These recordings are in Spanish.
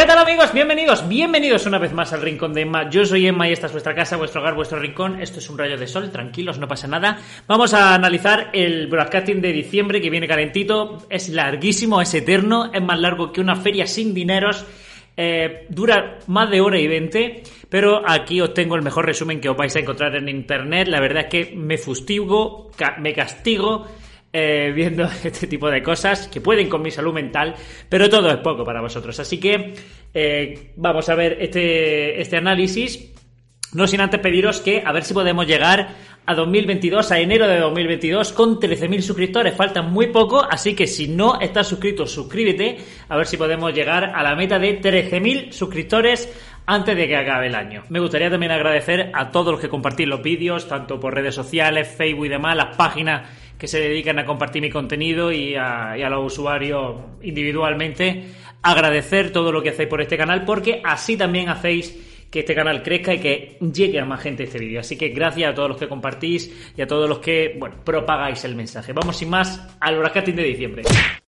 ¿Qué tal amigos? Bienvenidos, bienvenidos una vez más al Rincón de Emma. Yo soy Emma y esta es vuestra casa, vuestro hogar, vuestro rincón. Esto es un rayo de sol, tranquilos, no pasa nada. Vamos a analizar el broadcasting de diciembre que viene calentito. Es larguísimo, es eterno, es más largo que una feria sin dineros. Eh, dura más de hora y veinte, pero aquí os tengo el mejor resumen que os vais a encontrar en internet. La verdad es que me fustigo, me castigo eh, viendo este tipo de cosas que pueden con mi salud mental, pero todo es poco para vosotros. Así que eh, vamos a ver este, este análisis. No sin antes pediros que a ver si podemos llegar a 2022, a enero de 2022, con 13.000 suscriptores. Faltan muy poco, así que si no estás suscrito, suscríbete. A ver si podemos llegar a la meta de 13.000 suscriptores antes de que acabe el año. Me gustaría también agradecer a todos los que compartís los vídeos, tanto por redes sociales, Facebook y demás, las páginas que se dedican a compartir mi contenido y a, los usuarios individualmente. Agradecer todo lo que hacéis por este canal, porque así también hacéis que este canal crezca y que llegue a más gente este vídeo. Así que gracias a todos los que compartís y a todos los que, bueno, propagáis el mensaje. Vamos sin más al broadcasting de diciembre.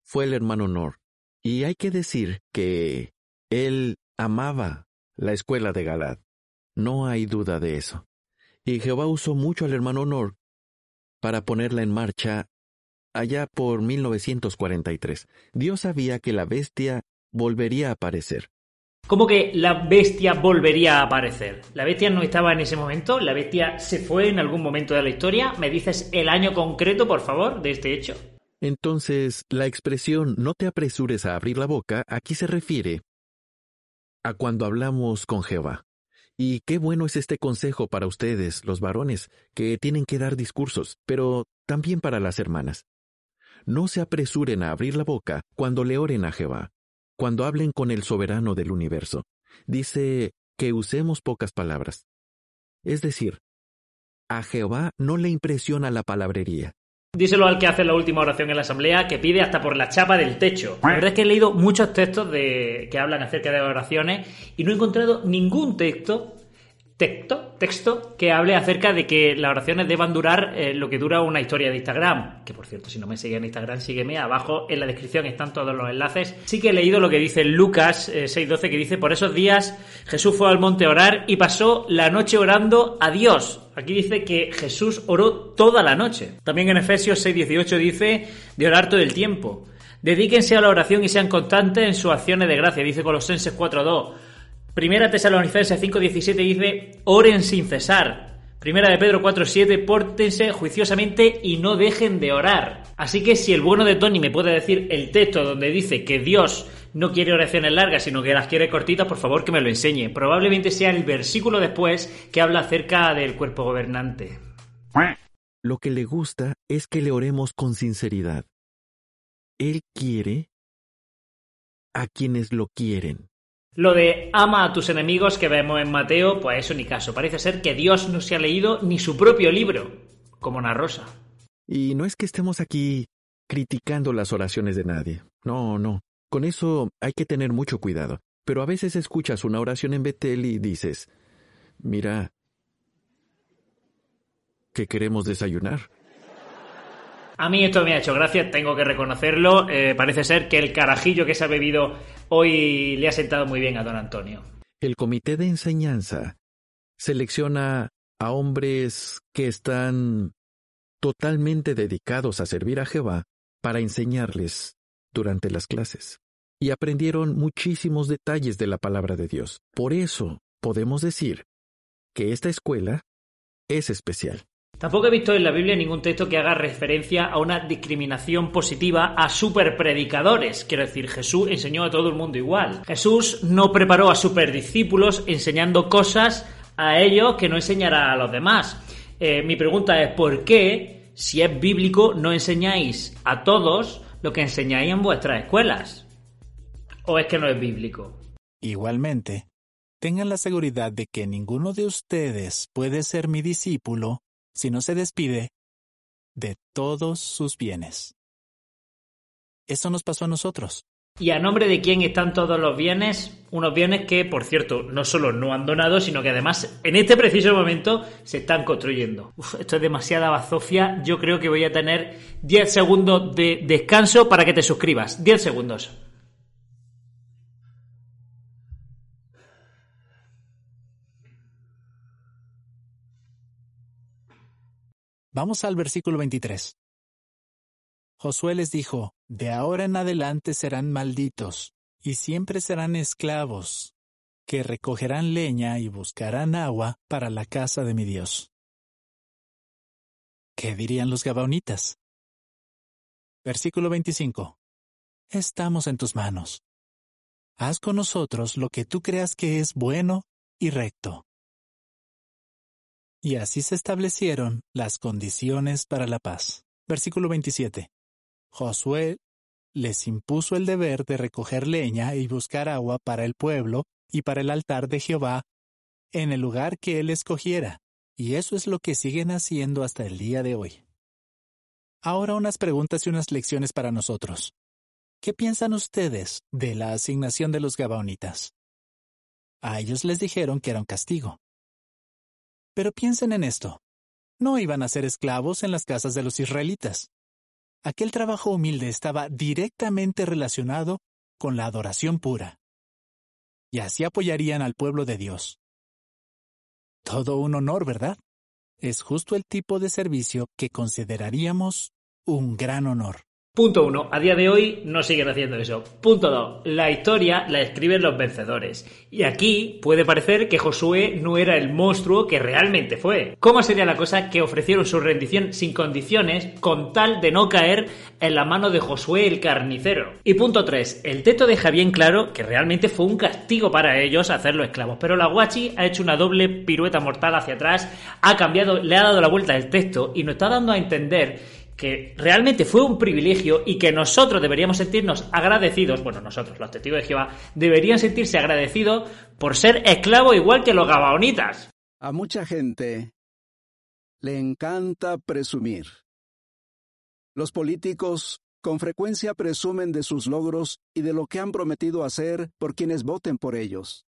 fue el hermano Nor. Y hay que decir que él amaba la escuela de Galad. No hay duda de eso. Y Jehová usó mucho al hermano Nor para ponerla en marcha allá por 1943. Dios sabía que la bestia volvería a aparecer. Como que la bestia volvería a aparecer. La bestia no estaba en ese momento, la bestia se fue en algún momento de la historia. ¿Me dices el año concreto, por favor, de este hecho? Entonces, la expresión no te apresures a abrir la boca aquí se refiere a cuando hablamos con Jehová. Y qué bueno es este consejo para ustedes, los varones, que tienen que dar discursos, pero también para las hermanas. No se apresuren a abrir la boca cuando le oren a Jehová, cuando hablen con el soberano del universo. Dice que usemos pocas palabras. Es decir, a Jehová no le impresiona la palabrería. Díselo al que hace la última oración en la asamblea, que pide hasta por la chapa del techo. La verdad es que he leído muchos textos de, que hablan acerca de oraciones y no he encontrado ningún texto, texto, texto que hable acerca de que las oraciones deban durar eh, lo que dura una historia de Instagram. Que por cierto, si no me sigues en Instagram, sígueme. Abajo en la descripción están todos los enlaces. Sí que he leído lo que dice Lucas eh, 6.12, que dice, por esos días Jesús fue al monte a orar y pasó la noche orando a Dios. Aquí dice que Jesús oró toda la noche. También en Efesios 6:18 dice de orar todo el tiempo. Dedíquense a la oración y sean constantes en sus acciones de gracia, dice Colosenses 4:2. Primera Tesalonicenses 5:17 dice oren sin cesar. Primera de Pedro 4:7 pórtense juiciosamente y no dejen de orar. Así que si el bueno de Tony me puede decir el texto donde dice que Dios no quiere oraciones largas, sino que las quiere cortitas, por favor que me lo enseñe. Probablemente sea el versículo después que habla acerca del cuerpo gobernante. Lo que le gusta es que le oremos con sinceridad. Él quiere a quienes lo quieren. Lo de ama a tus enemigos que vemos en Mateo, pues eso ni caso. Parece ser que Dios no se ha leído ni su propio libro, como una rosa. Y no es que estemos aquí criticando las oraciones de nadie. No, no. Con eso hay que tener mucho cuidado. Pero a veces escuchas una oración en Betel y dices, mira, que queremos desayunar. A mí esto me ha hecho gracia, tengo que reconocerlo. Eh, parece ser que el carajillo que se ha bebido hoy le ha sentado muy bien a don Antonio. El comité de enseñanza selecciona a hombres que están totalmente dedicados a servir a Jehová para enseñarles durante las clases. y aprendieron muchísimos detalles de la palabra de Dios. Por eso podemos decir que esta escuela es especial. Tampoco he visto en la Biblia ningún texto que haga referencia a una discriminación positiva a superpredicadores. Quiero decir, Jesús enseñó a todo el mundo igual. Jesús no preparó a superdiscípulos enseñando cosas a ellos que no enseñará a los demás. Eh, mi pregunta es, ¿por qué, si es bíblico, no enseñáis a todos lo que enseñáis en vuestras escuelas? ¿O es que no es bíblico? Igualmente, tengan la seguridad de que ninguno de ustedes puede ser mi discípulo si no se despide de todos sus bienes. Eso nos pasó a nosotros. ¿Y a nombre de quién están todos los bienes? Unos bienes que, por cierto, no solo no han donado, sino que además en este preciso momento se están construyendo. esto es demasiada bazofia. Yo creo que voy a tener 10 segundos de descanso para que te suscribas. 10 segundos. Vamos al versículo 23. Josué les dijo, De ahora en adelante serán malditos, y siempre serán esclavos, que recogerán leña y buscarán agua para la casa de mi Dios. ¿Qué dirían los gabaonitas? Versículo 25. Estamos en tus manos. Haz con nosotros lo que tú creas que es bueno y recto. Y así se establecieron las condiciones para la paz. Versículo 27. Josué les impuso el deber de recoger leña y buscar agua para el pueblo y para el altar de Jehová en el lugar que él escogiera, y eso es lo que siguen haciendo hasta el día de hoy. Ahora unas preguntas y unas lecciones para nosotros. ¿Qué piensan ustedes de la asignación de los Gabaonitas? A ellos les dijeron que era un castigo. Pero piensen en esto. No iban a ser esclavos en las casas de los israelitas. Aquel trabajo humilde estaba directamente relacionado con la adoración pura. Y así apoyarían al pueblo de Dios. Todo un honor, ¿verdad? Es justo el tipo de servicio que consideraríamos un gran honor. Punto uno, a día de hoy no siguen haciendo eso. Punto dos, la historia la escriben los vencedores. Y aquí puede parecer que Josué no era el monstruo que realmente fue. ¿Cómo sería la cosa que ofrecieron su rendición sin condiciones con tal de no caer en la mano de Josué el carnicero? Y punto tres, el texto deja bien claro que realmente fue un castigo para ellos hacerlos esclavos. Pero la Guachi ha hecho una doble pirueta mortal hacia atrás, ha cambiado, le ha dado la vuelta al texto y nos está dando a entender que realmente fue un privilegio y que nosotros deberíamos sentirnos agradecidos, bueno, nosotros, los testigos de Jehová, deberían sentirse agradecidos por ser esclavos igual que los gabaonitas. A mucha gente le encanta presumir. Los políticos con frecuencia presumen de sus logros y de lo que han prometido hacer por quienes voten por ellos.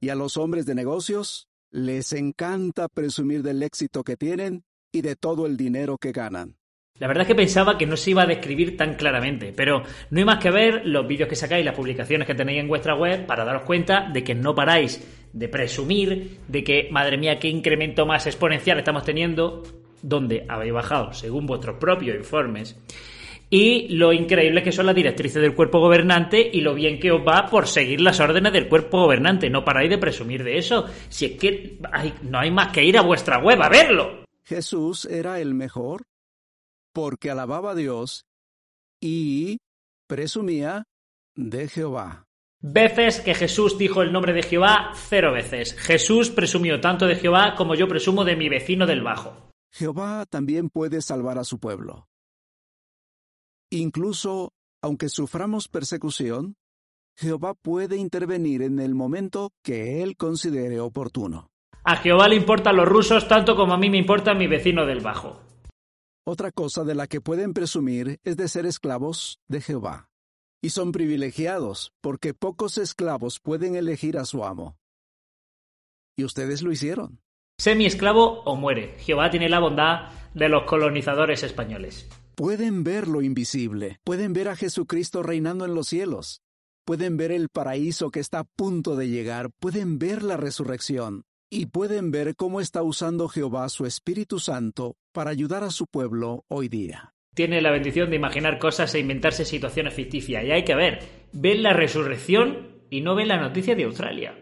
Y a los hombres de negocios les encanta presumir del éxito que tienen y de todo el dinero que ganan. La verdad es que pensaba que no se iba a describir tan claramente, pero no hay más que ver los vídeos que sacáis, las publicaciones que tenéis en vuestra web para daros cuenta de que no paráis de presumir, de que, madre mía, qué incremento más exponencial estamos teniendo, donde habéis bajado, según vuestros propios informes, y lo increíble que son las directrices del cuerpo gobernante y lo bien que os va por seguir las órdenes del cuerpo gobernante. No paráis de presumir de eso. Si es que no hay más que ir a vuestra web a verlo. Jesús era el mejor porque alababa a Dios y presumía de Jehová. Veces que Jesús dijo el nombre de Jehová, cero veces. Jesús presumió tanto de Jehová como yo presumo de mi vecino del Bajo. Jehová también puede salvar a su pueblo. Incluso, aunque suframos persecución, Jehová puede intervenir en el momento que Él considere oportuno. A Jehová le importan los rusos tanto como a mí me importa mi vecino del Bajo. Otra cosa de la que pueden presumir es de ser esclavos de Jehová. Y son privilegiados, porque pocos esclavos pueden elegir a su amo. Y ustedes lo hicieron. Sé mi esclavo o muere. Jehová tiene la bondad de los colonizadores españoles. Pueden ver lo invisible, pueden ver a Jesucristo reinando en los cielos, pueden ver el paraíso que está a punto de llegar, pueden ver la resurrección, y pueden ver cómo está usando Jehová su Espíritu Santo para ayudar a su pueblo hoy día. tiene la bendición de imaginar cosas e inventarse situaciones ficticias. Y hay que ver, ven la resurrección y no ven la noticia de Australia.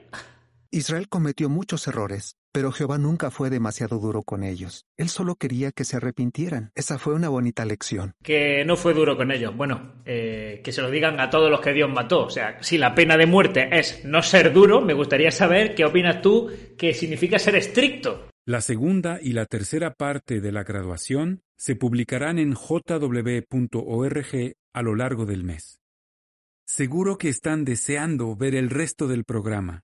Israel cometió muchos errores, pero Jehová nunca fue demasiado duro con ellos. Él solo quería que se arrepintieran. Esa fue una bonita lección. Que no fue duro con ellos. Bueno, eh, que se lo digan a todos los que Dios mató. O sea, si la pena de muerte es no ser duro, me gustaría saber qué opinas tú que significa ser estricto. La segunda y la tercera parte de la graduación se publicarán en jw.org a lo largo del mes. Seguro que están deseando ver el resto del programa.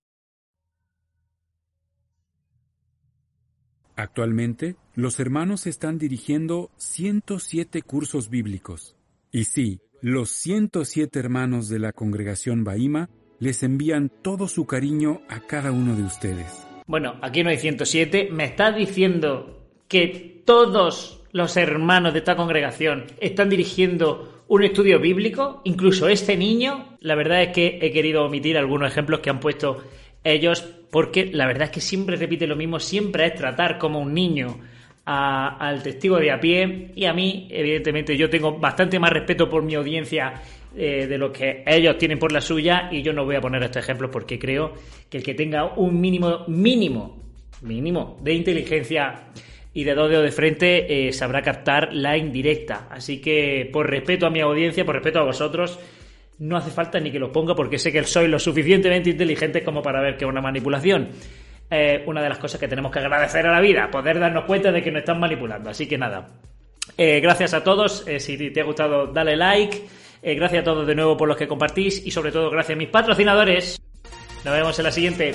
Actualmente, los hermanos están dirigiendo 107 cursos bíblicos. Y sí, los 107 hermanos de la congregación Bahima les envían todo su cariño a cada uno de ustedes. Bueno, aquí no hay 107. ¿Me estás diciendo que todos los hermanos de esta congregación están dirigiendo un estudio bíblico? Incluso este niño. La verdad es que he querido omitir algunos ejemplos que han puesto ellos, porque la verdad es que siempre repite lo mismo, siempre es tratar como un niño al testigo de a pie y a mí, evidentemente, yo tengo bastante más respeto por mi audiencia eh, de lo que ellos tienen por la suya y yo no voy a poner estos ejemplos porque creo que el que tenga un mínimo, mínimo, mínimo de inteligencia y de dos dedos de frente eh, sabrá captar la indirecta. Así que por respeto a mi audiencia, por respeto a vosotros, no hace falta ni que lo ponga porque sé que soy lo suficientemente inteligente como para ver que es una manipulación. Eh, una de las cosas que tenemos que agradecer a la vida, poder darnos cuenta de que nos están manipulando. Así que nada, eh, gracias a todos. Eh, si te ha gustado, dale like. gracias a todos de nuevo por los que compartís y sobre todo gracias a mis patrocinadores. Nos vemos en la siguiente.